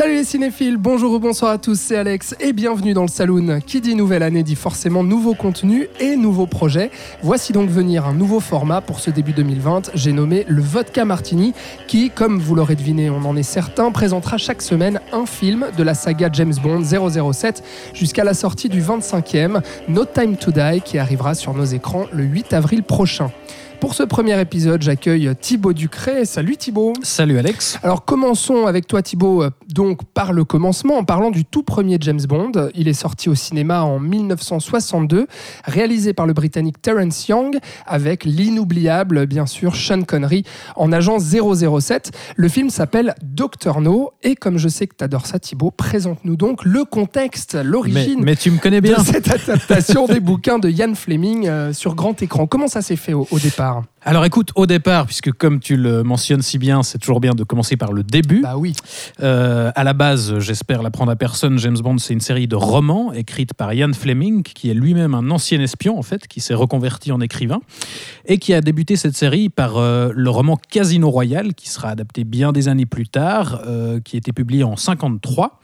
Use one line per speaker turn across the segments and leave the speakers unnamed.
Salut les cinéphiles, bonjour ou bonsoir à tous, c'est Alex et bienvenue dans le Saloon. Qui dit nouvelle année dit forcément nouveau contenu et nouveaux projets. Voici donc venir un nouveau format pour ce début 2020, j'ai nommé le Vodka Martini, qui, comme vous l'aurez deviné, on en est certain, présentera chaque semaine un film de la saga James Bond 007 jusqu'à la sortie du 25e, No Time to Die, qui arrivera sur nos écrans le 8 avril prochain. Pour ce premier épisode, j'accueille Thibaut Ducré. Salut Thibaut.
Salut Alex.
Alors commençons avec toi Thibaut, euh, donc par le commencement, en parlant du tout premier James Bond. Il est sorti au cinéma en 1962, réalisé par le Britannique Terence Young, avec l'inoubliable, bien sûr, Sean Connery en agent 007. Le film s'appelle Doctor No, et comme je sais que tu adores ça Thibaut, présente-nous donc le contexte, l'origine
mais tu me connais
de cette adaptation des bouquins de Ian Fleming euh, sur grand écran. Comment ça s'est fait au, au départ?
Alors écoute, au départ, puisque comme tu le mentionnes si bien, c'est toujours bien de commencer par le début.
Bah oui.
Euh, à la base, j'espère l'apprendre à personne, James Bond, c'est une série de romans écrite par Ian Fleming, qui est lui-même un ancien espion, en fait, qui s'est reconverti en écrivain, et qui a débuté cette série par euh, le roman Casino Royale, qui sera adapté bien des années plus tard, euh, qui a été publié en 53.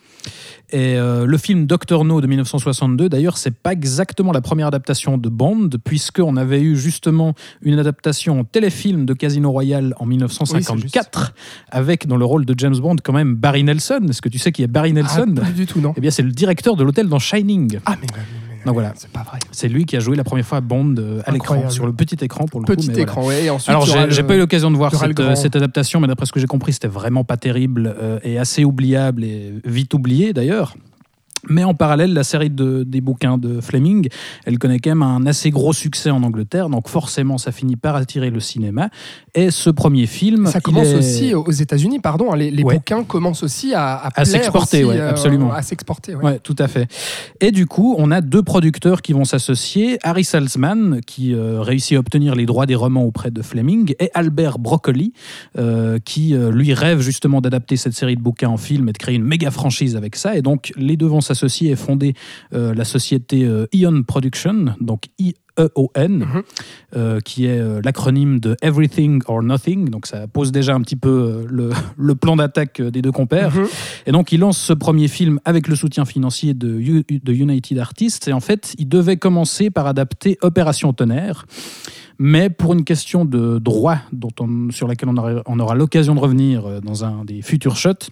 Et euh, le film Doctor No de 1962, d'ailleurs, c'est pas exactement la première adaptation de Bond, puisqu'on avait eu justement une adaptation en téléfilm de Casino Royale en 1954, avec dans le rôle de James Bond quand même Barry Nelson. Est-ce que tu sais qui est Barry Nelson?
Ah, pas du tout, non.
Eh bien, c'est le directeur de l'hôtel dans Shining.
Ah, mais, mais- mais- mais-
Donc voilà.
c'est pas vrai.
C'est lui qui a joué la première fois Bond euh, à l'écran, sur le petit écran pour le coup.
Petit
mais voilà.
écran, ouais. Et ensuite,
Alors, j'ai pas eu l'occasion de voir cette, euh, cette adaptation, mais d'après ce que j'ai compris, c'était vraiment pas terrible euh, et assez oubliable et vite oublié d'ailleurs. Mais en parallèle, la série de, des bouquins de Fleming, elle connaît quand même un assez gros succès en Angleterre, donc forcément, ça finit par attirer le cinéma. Et ce premier film,
Ça commence
est-
aussi aux États-Unis, pardon. hein, Les, les
Ouais.
bouquins commencent aussi à, à,
À s'exporter, ouais,
euh,
absolument.
À s'exporter, ouais.
Ouais, tout à fait. Et du coup, on a deux producteurs qui vont s'associer. Harry Salzman, qui euh, réussit à obtenir les droits des romans auprès de Fleming, et Albert Broccoli, euh, qui euh, lui rêve justement d'adapter cette série de bouquins en film et de créer une méga franchise avec ça. Et donc, les deux vont s'associer et fonder euh, la société euh, Ion Production, donc I. EON,
Mhm.
euh, qui est euh, l'acronyme de Everything or Nothing. Donc ça pose déjà un petit peu euh, le, le plan d'attaque des deux compères.
Mhm.
Et donc, il lance ce premier film avec le soutien financier de, U- de United Artists. Et en fait, il devait commencer par adapter Opération Tonnerre. Mais pour une question de droit, dont on- sur laquelle on aura, on aura l'occasion de revenir dans un des futurs shots,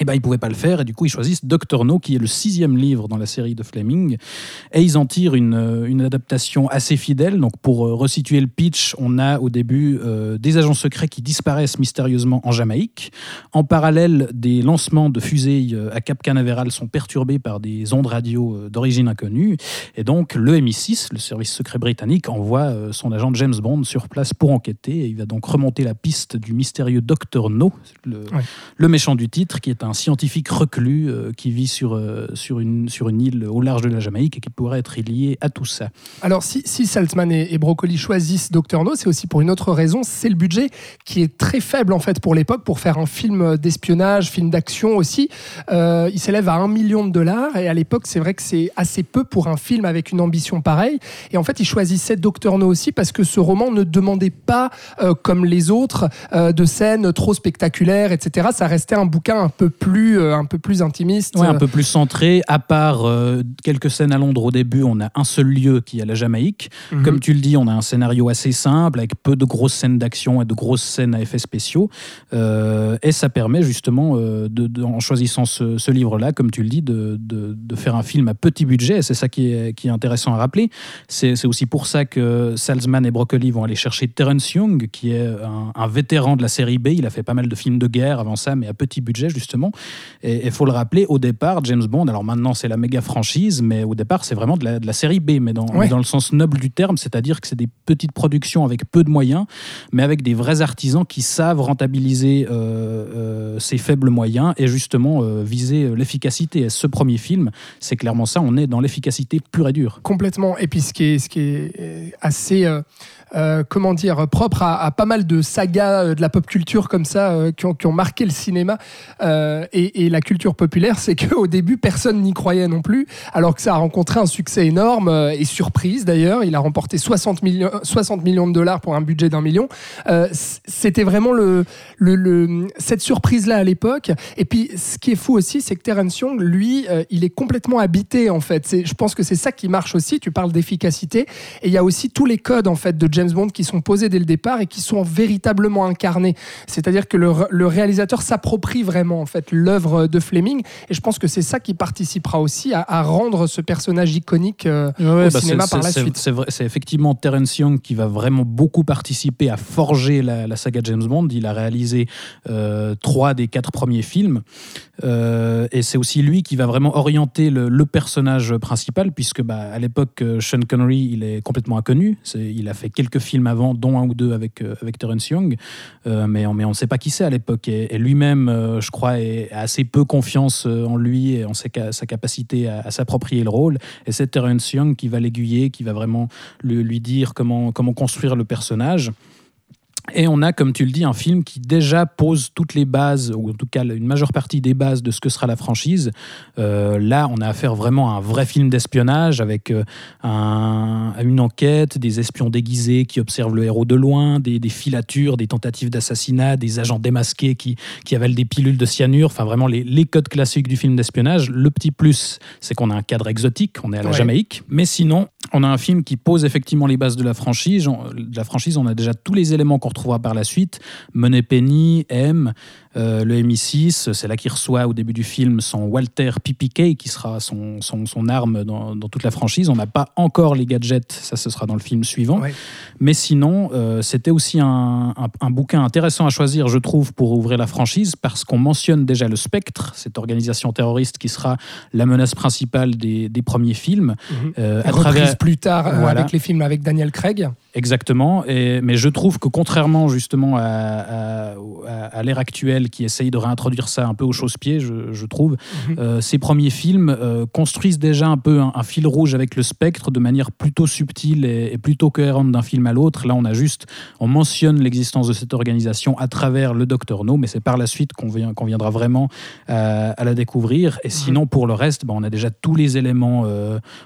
eh ben, ils ne pouvaient pas le faire et du coup ils choisissent Doctor No qui est le sixième livre dans la série de Fleming et ils en tirent une, euh, une adaptation assez fidèle. Donc pour euh, resituer le pitch, on a au début euh, des agents secrets qui disparaissent mystérieusement en Jamaïque. En parallèle, des lancements de fusées à Cap Canaveral sont perturbés par des ondes radio d'origine inconnue et donc le MI6, le service secret britannique, envoie son agent James Bond sur place pour enquêter et il va donc remonter la piste du mystérieux Doctor No, le,
Ouais.
le méchant du titre, qui est un scientifique reclus euh, qui vit sur, euh, sur, une, sur une île au large de la Jamaïque et qui pourrait être lié à tout ça.
Alors, si, si Saltzman et, Broccoli choisissent Doctor No, c'est aussi pour une autre raison. C'est le budget qui est très faible, en fait, pour l'époque, pour faire un film d'espionnage, film d'action aussi. Euh, il s'élève à un million de dollars. Et à l'époque, c'est vrai que c'est assez peu pour un film avec une ambition pareille. Et en fait, ils choisissaient Doctor No aussi parce que ce roman ne demandait pas, comme les autres, de scènes trop spectaculaires, etc. Ça restait un bouquin un peu plus, euh, un peu plus intimiste.
Ouais, un peu plus centré, à part euh, quelques scènes à Londres au début, on a un seul lieu qui est la Jamaïque.
Mhm.
Comme tu le dis, on a un scénario assez simple, avec peu de grosses scènes d'action et de grosses scènes à effets spéciaux. Euh, et ça permet justement, de, de- en choisissant ce, ce livre-là, comme tu le dis, de, faire un film à petit budget. Et c'est ça qui est, qui est intéressant à rappeler. C'est c'est aussi pour ça que Salzman et Broccoli vont aller chercher Terence Young, qui est un, un vétéran de la série B. Il a fait pas mal de films de guerre avant ça, mais à petit budget, justement. Et il faut le rappeler, au départ, James Bond, alors maintenant c'est la méga franchise, mais au départ c'est vraiment de la, de la série B, mais dans,
Ouais.
mais dans le sens noble du terme, c'est-à-dire que c'est des petites productions avec peu de moyens, mais avec des vrais artisans qui savent rentabiliser euh, euh, ces faibles moyens et justement euh, viser l'efficacité. Et ce premier film, c'est clairement ça, on est dans l'efficacité pure et dure.
Complètement. Et puis ce qui est, ce qui est assez, euh, comment dire, propre à, pas mal de sagas euh, de la pop culture comme ça euh, qui, ont, marqué le cinéma et, la culture populaire, c'est qu'au début personne n'y croyait non plus, alors que ça a rencontré un succès énorme et surprise d'ailleurs. Il a remporté 60 millions, 60 millions de dollars pour un budget d'un million. C'était vraiment le, cette surprise-là à l'époque. Et puis, ce qui est fou aussi, c'est que Terence Young, lui, il est complètement habité en fait. Je pense que c'est ça qui marche aussi. Tu parles d'efficacité, et il y a aussi tous les codes en fait de James Bond qui sont posés dès le départ et qui sont véritablement incarnés. C'est-à-dire que le, réalisateur s'approprie vraiment en fait l'œuvre de Fleming, et je pense que c'est ça qui participera aussi à, à rendre ce personnage iconique euh,
Ouais,
au
bah,
cinéma par la suite.
C'est effectivement Terence Young qui va vraiment beaucoup participer à forger la, la saga James Bond. Il a réalisé euh, trois des quatre premiers films. Euh, et c'est aussi lui qui va vraiment orienter le, le personnage principal, puisque bah, à l'époque, Sean Connery, il est complètement inconnu. C'est- Il a fait quelques films avant, dont un ou deux avec, euh, avec Terence Young, Euh, mais, on- ne sait pas qui c'est à l'époque. Et, lui-même, euh, je crois, a assez peu confiance en lui et en sa capacité à, s'approprier le rôle. Et c'est Terence Young qui va l'aiguiller, qui va vraiment lui, dire comment construire le personnage. Et on a, comme tu le dis, un film qui déjà pose toutes les bases, ou en tout cas une majeure partie des bases de ce que sera la franchise. Euh, là, on a affaire vraiment à un vrai film d'espionnage avec euh, un- une enquête, des espions déguisés qui observent le héros de loin, des, des filatures, des tentatives d'assassinat, des agents démasqués qui, qui avalent des pilules de cyanure, enfin vraiment les, les codes classiques du film d'espionnage. Le petit plus, c'est qu'on a un cadre exotique, on est à la
Ouais.
Jamaïque, mais sinon, on a un film qui pose effectivement les bases de la franchise. On- De la franchise, on a déjà tous les éléments qu'on retrouvera par la suite. Moneypenny, M, euh, le MI6, c'est là qu'il reçoit au début du film son Walter PPK, qui sera son, son, son arme dans, dans toute la franchise. On n'a pas encore les gadgets, ça ce sera dans le film suivant.
Ouais.
Mais sinon, euh, c'était aussi un, un- un bouquin intéressant à choisir, je trouve, pour ouvrir la franchise, parce qu'on mentionne déjà le Spectre, cette organisation terroriste qui sera la menace principale des, des premiers films.
Mhm.
Euh, à
Reprise
travers,
plus tard euh,
Voilà.
avec les films avec Daniel Craig.
Exactement, et, mais je trouve que contrairement justement à, à- à- à l'ère actuelle qui essaye de réintroduire ça un peu au chausse-pied, je, je trouve,
Mhm.
euh, ces premiers films euh, construisent déjà un peu un, un fil rouge avec le spectre de manière plutôt subtile et, et plutôt cohérente d'un film à l'autre. Là, on a juste, on mentionne l'existence de cette organisation à travers le Docteur No, mais c'est par la suite qu'on vient- viendra vraiment euh, à la découvrir. Et sinon, pour le reste, ben, on a déjà tous les éléments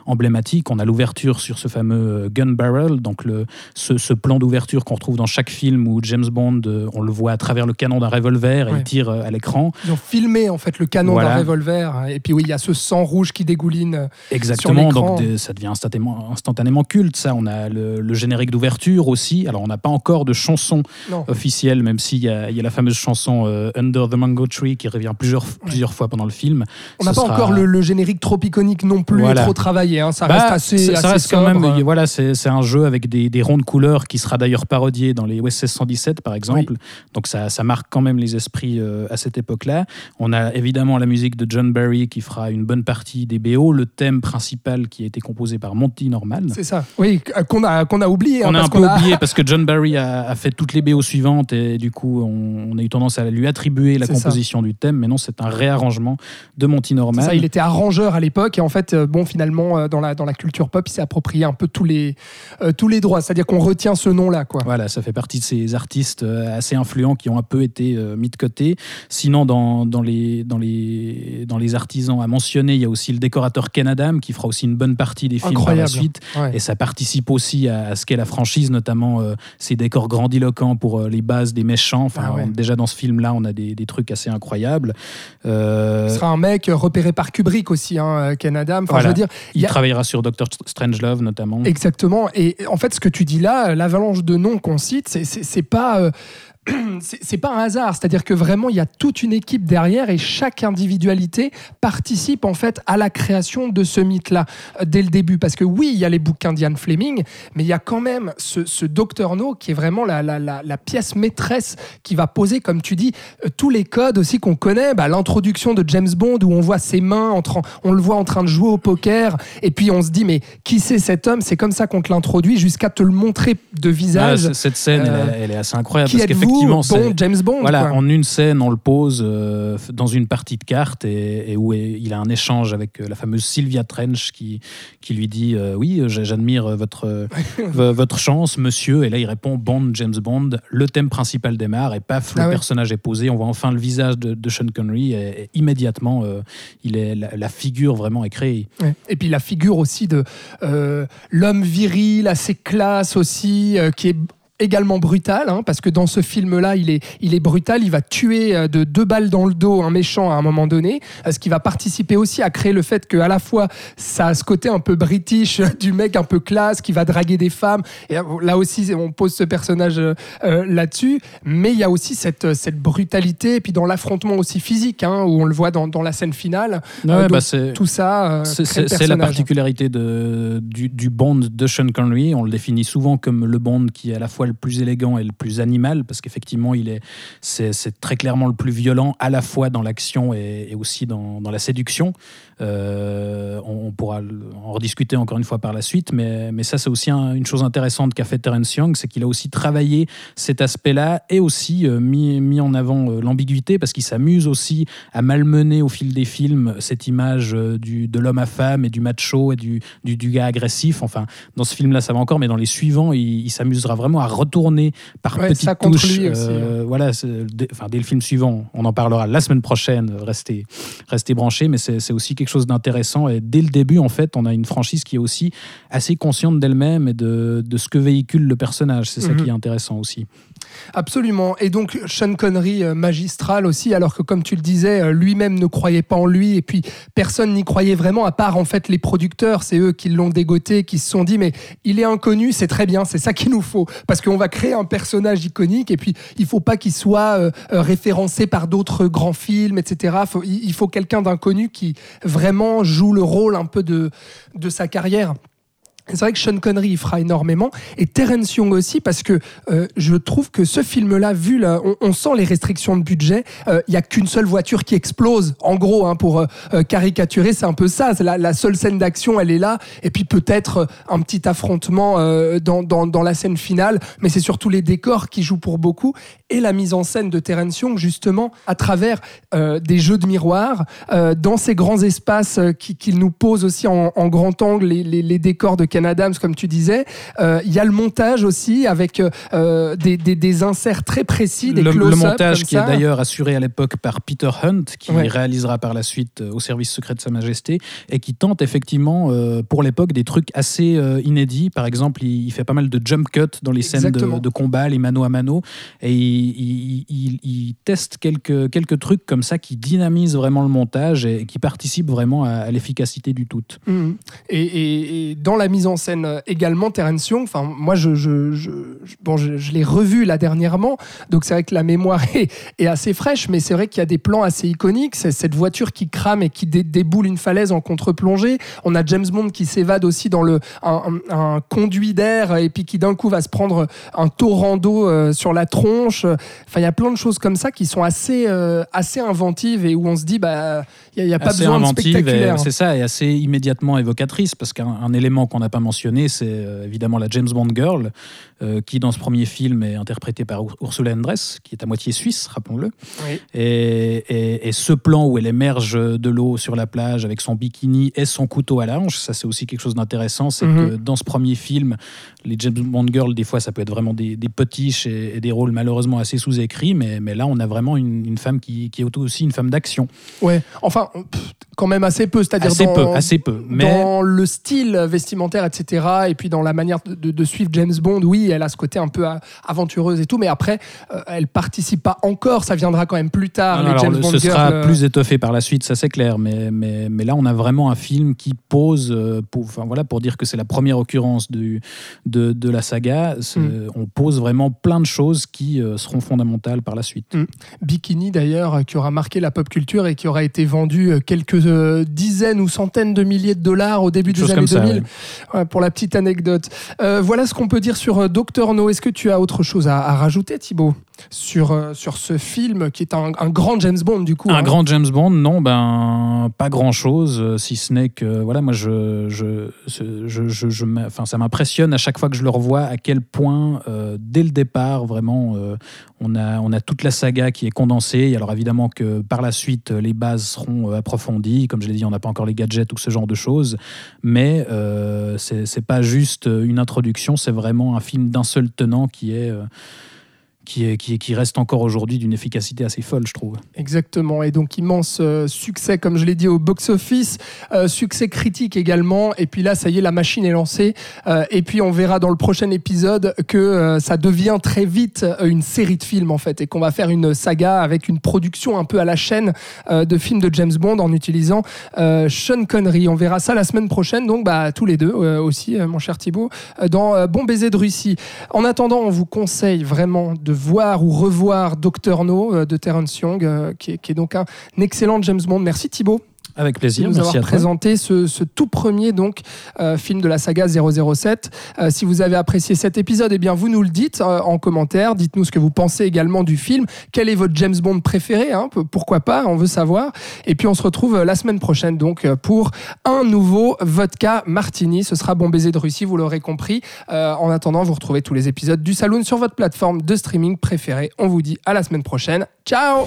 emblématiques. On a l'ouverture sur ce fameux gun barrel, donc le, ce, ce plan d'ouverture qu'on retrouve dans chaque film où James Bond, on le voit à travers le canon d'un revolver et
Ouais.
il tire euh, à l'écran.
Ils ont filmé en fait le canon
Voilà.
d'un revolver. Et puis oui, il y a ce sang rouge qui dégouline.
Exactement,
l'écran.
donc des- ça devient instantanément, instantanément culte. Ça, on a le, le générique d'ouverture aussi. Alors, on n'a pas encore de chanson
Non.
officielle, même s'il y y a la fameuse chanson euh, Under the Mango Tree qui revient plusieurs, plusieurs fois pendant le film.
On n'a pas
sera-
encore le, le générique trop iconique non plus
Voilà.
trop travaillé. hein. Ça
Bah,
reste assez,
ça-
assez
reste quand même. Voilà, c'est c'est un jeu avec des, des ronds de couleurs qui sera d'ailleurs parodié dans les OSS 117 par exemple. Donc ça, ça marque quand même les esprits euh, à cette époque-là. On a évidemment la musique de John Barry qui fera une bonne partie des BO, le thème principal qui a été composé par Monty Norman.
C'est ça. Oui, euh, qu'on a, qu'on a oublié. hein,
On a
parce
un peu
a-
oublié parce que John Barry a, a fait toutes les BO suivantes et du coup on, on a eu tendance à lui attribuer la
ça.
composition du thème, mais non, c'est un réarrangement de Monty Norman.
Ça, il était arrangeur à l'époque et en fait, euh, bon, finalement, dans la, dans la culture pop, il s'est approprié un peu tous les, euh, tous les droits. C'est-à-dire qu'on retient ce nom-là, quoi.
Voilà, ça fait partie de ces artistes assez influents qui ont un peu été euh, mis de côté. Sinon, dans, dans, les, dans, les, dans les artisans à mentionner, il y a aussi le décorateur Ken Adam qui fera aussi une bonne partie des films par la
Incroyable.
suite.
Ouais.
Et ça participe aussi à, à ce qu'est la franchise, notamment euh, ces décors grandiloquents pour euh, les bases des méchants. Enfin,
Ah ouais.
on- déjà dans ce film-là, on a des, des trucs assez incroyables. Euh,
Ce sera un mec euh, repéré par Kubrick aussi, hein, Ken Adam. Enfin,
Voilà.
je veux dire, il a-
travaillera sur Doctor Strangelove notamment.
Exactement. Et en fait, ce que tu dis là, l'avalanche de noms qu'on cite, c'est pas. c'est pas un hasard, c'est-à-dire que vraiment il y a toute une équipe derrière et chaque individualité participe en fait à la création de ce mythe-là euh, dès le début. Parce que oui, il y a les bouquins d'Ian Fleming, mais il y a quand même ce, ce Dr No qui est vraiment la, la- la- la pièce maîtresse qui va poser, comme tu dis, euh, tous les codes aussi qu'on connaît. Bah, L'introduction de James Bond où on voit ses mains, en train- on le voit en train de jouer au poker, et puis on se dit mais qui c'est cet homme? C'est comme ça qu'on te l'introduit jusqu'à te le montrer de
Ah,
visage.
c- cette scène, elle,
euh,
est- elle est assez incroyable
qui
parce
Bond,
c'est
James Bond.
voilà,
quoi.
en une scène, on le pose euh, dans une partie de cartes et, et où il a un échange avec euh, la fameuse Sylvia Trench qui, qui lui dit euh, oui, j'admire votre chance, monsieur. Et là, il répond Bond, James Bond. Le thème principal démarre et paf, le
Ah ouais.
personnage est posé. On voit enfin le visage de, de Sean Connery et, et immédiatement, euh, il est la, la figure vraiment est créée.
Ouais. Et puis la figure aussi de l'homme viril, assez classe aussi, qui est également brutal, hein, parce que dans ce film-là, il est, il est brutal, il va tuer euh, de deux balles dans le dos un méchant à un moment donné, euh, ce qui va participer aussi à créer le fait que à la fois ça a ce côté un peu british du mec un peu classe qui va draguer des femmes, et euh, là aussi on pose ce personnage euh, là-dessus, mais il y a aussi cette, cette brutalité, et puis dans l'affrontement aussi physique, hein, où on le voit dans, dans la scène finale,
Ouais,
Euh,
bah,
tout ça. euh,
C'est- la particularité de, du, du Bond de Sean Connery. On le définit souvent comme le Bond qui est à la fois le plus élégant et le plus animal, parce qu'effectivement, il est, c'est, très clairement le plus violent, à la fois dans l'action et, aussi dans, la séduction. Euh, on, pourra en rediscuter encore une fois par la suite, mais, mais ça, c'est aussi un- une chose intéressante qu'a fait Terence Young, c'est qu'il a aussi travaillé cet aspect-là et aussi euh, mis, mis en avant euh, l'ambiguïté, parce qu'il s'amuse aussi à malmener au fil des films cette image du, de l'homme à femme et du macho et du, du, du gars agressif. Enfin, dans ce film-là, ça va encore, mais dans les suivants, il, il s'amusera vraiment à retourner par
Ouais,
petites touches.
lui aussi,
euh, Voilà, dès, enfin, dès le film suivant, on en parlera la semaine prochaine. Restez, restez branchés, mais c'est aussi quelque chose d'intéressant. Et dès le début, en fait, on a une franchise qui est aussi assez consciente d'elle-même et de, de ce que véhicule le personnage. C'est ça
Mhm.
qui est intéressant aussi.
Absolument. Et donc, Sean Connery, euh, magistral aussi, alors que, comme tu le disais, euh, lui-même ne croyait pas en lui, et puis personne n'y croyait vraiment, à part en fait les producteurs. C'est eux qui l'ont dégoté, qui se sont dit, mais il est inconnu, c'est très bien, c'est ça qu'il nous faut. Parce qu'on va créer un personnage iconique, et puis il faut pas qu'il soit euh, euh, référencé par d'autres grands films, etc. Il faut quelqu'un d'inconnu qui vraiment joue le rôle un peu de sa carrière. C'est vrai que Sean Connery il fera énormément et Terence Young aussi parce que euh, je trouve que ce film-là, vu là, on, sent les restrictions de budget. euh, Il y a qu'une seule voiture qui explose. En gros, hein, pour euh, euh, caricaturer, c'est un peu ça. La, seule scène d'action, elle est là. Et puis peut-être euh, un petit affrontement euh, dans, la scène finale. Mais c'est surtout les décors qui jouent pour beaucoup et la mise en scène de Terence Young justement à travers euh, des jeux de miroirs euh, dans ces grands espaces euh, qui- qu'il nous pose aussi en, grand angle les décors de Ken Adams comme tu disais Euh, il y a le montage aussi avec euh, des, des- des inserts très précis des
le, le montage qui
ça.
est d'ailleurs assuré à l'époque par Peter Hunt, qui
Ouais.
réalisera par la suite euh, au service secret de Sa Majesté, et qui tente effectivement euh, pour l'époque des trucs assez euh, inédits. Par exemple, il, il fait pas mal de jump cut dans les scènes de, de combat, les mano à mano, et il, il- il- il teste quelques, quelques trucs comme ça qui dynamisent vraiment le montage et, qui participent vraiment à, à l'efficacité du tout.
Et, et- et dans la mise en scène euh, également, Terence Young, enfin moi je, je, je- je- bon, je, je l'ai revu là dernièrement, donc c'est vrai que la mémoire est, est assez fraîche, mais c'est vrai qu'il y a des plans assez iconiques. C'est cette voiture qui crame et qui dé- déboule une falaise en contre-plongée. On a James Bond qui s'évade aussi dans le, un, un- un conduit d'air et puis qui d'un coup va se prendre un torrent d'eau sur la tronche. Enfin, il y a plein de choses comme ça qui sont assez, euh, assez inventives et où on se dit, bah, il n'y a, y a pas besoin de spectaculaire.
c'est ça, et assez immédiatement évocatrice, parce qu'un un élément qu'on n'a pas mentionné, c'est euh, évidemment la James Bond Girl, euh, qui dans ce premier film est interprétée par Ur- Ursula Andress, qui est à moitié suisse, rappelons-le.
Oui.
Et, et- et ce plan où elle émerge de l'eau sur la plage avec son bikini et son couteau à la hanche, ça c'est aussi quelque chose d'intéressant, c'est
Mhm.
que dans ce premier film, les James Bond Girls, des fois ça peut être vraiment des, des potiches et, et des rôles malheureusement assez sous-écrits, mais, mais là on a vraiment une, une femme qui, qui est aussi une femme d'action.
Ouais, enfin, pff, quand même assez peu, c'est-à-dire
Assez
dans,
peu, assez peu. Mais
dans le style vestimentaire etc. Et puis dans la manière de, de- de suivre James Bond, oui, elle a ce côté un peu aventureuse et tout, mais après, euh, elle participe pas encore. Ça viendra quand même plus tard.
Non,
les James Bond
ce sera
euh,
plus étoffé par la suite, ça c'est clair. Mais, mais, mais là, on a vraiment un film qui pose, euh, pour, enfin, voilà, pour dire que c'est la première occurrence du, de, de la saga.
Mm.
On pose vraiment plein de choses qui euh, seront fondamentales par la suite.
Bikini d'ailleurs, qui aura marqué la pop culture et qui aura été vendu quelques dizaines ou centaines de milliers de dollars au début
Quelque
des années
comme ça,
2000. Ouais, pour la petite anecdote. Euh, voilà ce qu'on peut dire sur euh, Dr No. Est-ce que tu as autre chose à, à rajouter, Thibaut, sur, euh, sur ce film qui est un, un grand James Bond du coup
Un
hein?
grand James Bond, non, ben pas grand chose, si ce n'est que voilà, moi je, je, je, je, je- enfin, ça m'impressionne à chaque fois que je le revois à quel point euh, dès le départ vraiment euh, on a on a toute la saga qui est condensée. Et alors évidemment que par la suite les bases seront euh, approfondies, comme je l'ai dit, on n'a pas encore les gadgets ou ce genre de choses, mais euh, c'est pas juste une introduction, c'est vraiment un film d'un seul tenant qui est euh, qui, qui, est- qui reste encore aujourd'hui d'une efficacité assez folle, je trouve.
Exactement, et donc immense euh, succès, comme je l'ai dit, au box-office, euh, succès critique également, et puis là, ça y est, la machine est lancée, Euh, et puis on verra dans le prochain épisode que ça devient très vite une série de films, en fait, et qu'on va faire une saga avec une production un peu à la chaîne de films de James Bond en utilisant Sean Connery. On verra ça la semaine prochaine, donc bah, tous les deux aussi, mon cher Thibaut, euh, dans Bon baiser de Russie. En attendant, on vous conseille vraiment de voir ou revoir Doctor No euh, de Terence Young, euh, qui, est, qui est donc un excellent James Bond. Merci Thibaut
Avec
de
plaisir,
nous
merci
avoir
à
présenté ce, ce tout premier donc euh, film de la saga 007. Euh, si vous avez apprécié cet épisode, eh bien vous nous le dites euh, en commentaire. Dites-nous ce que vous pensez également du film. Quel est votre James Bond préféré hein Pourquoi pas On veut savoir. Et puis on se retrouve la semaine prochaine donc pour un nouveau vodka martini. Ce sera Bon baiser de Russie, vous l'aurez compris. En attendant, vous retrouvez tous les épisodes du Saloon sur votre plateforme de streaming préférée. On vous dit à la semaine prochaine. Ciao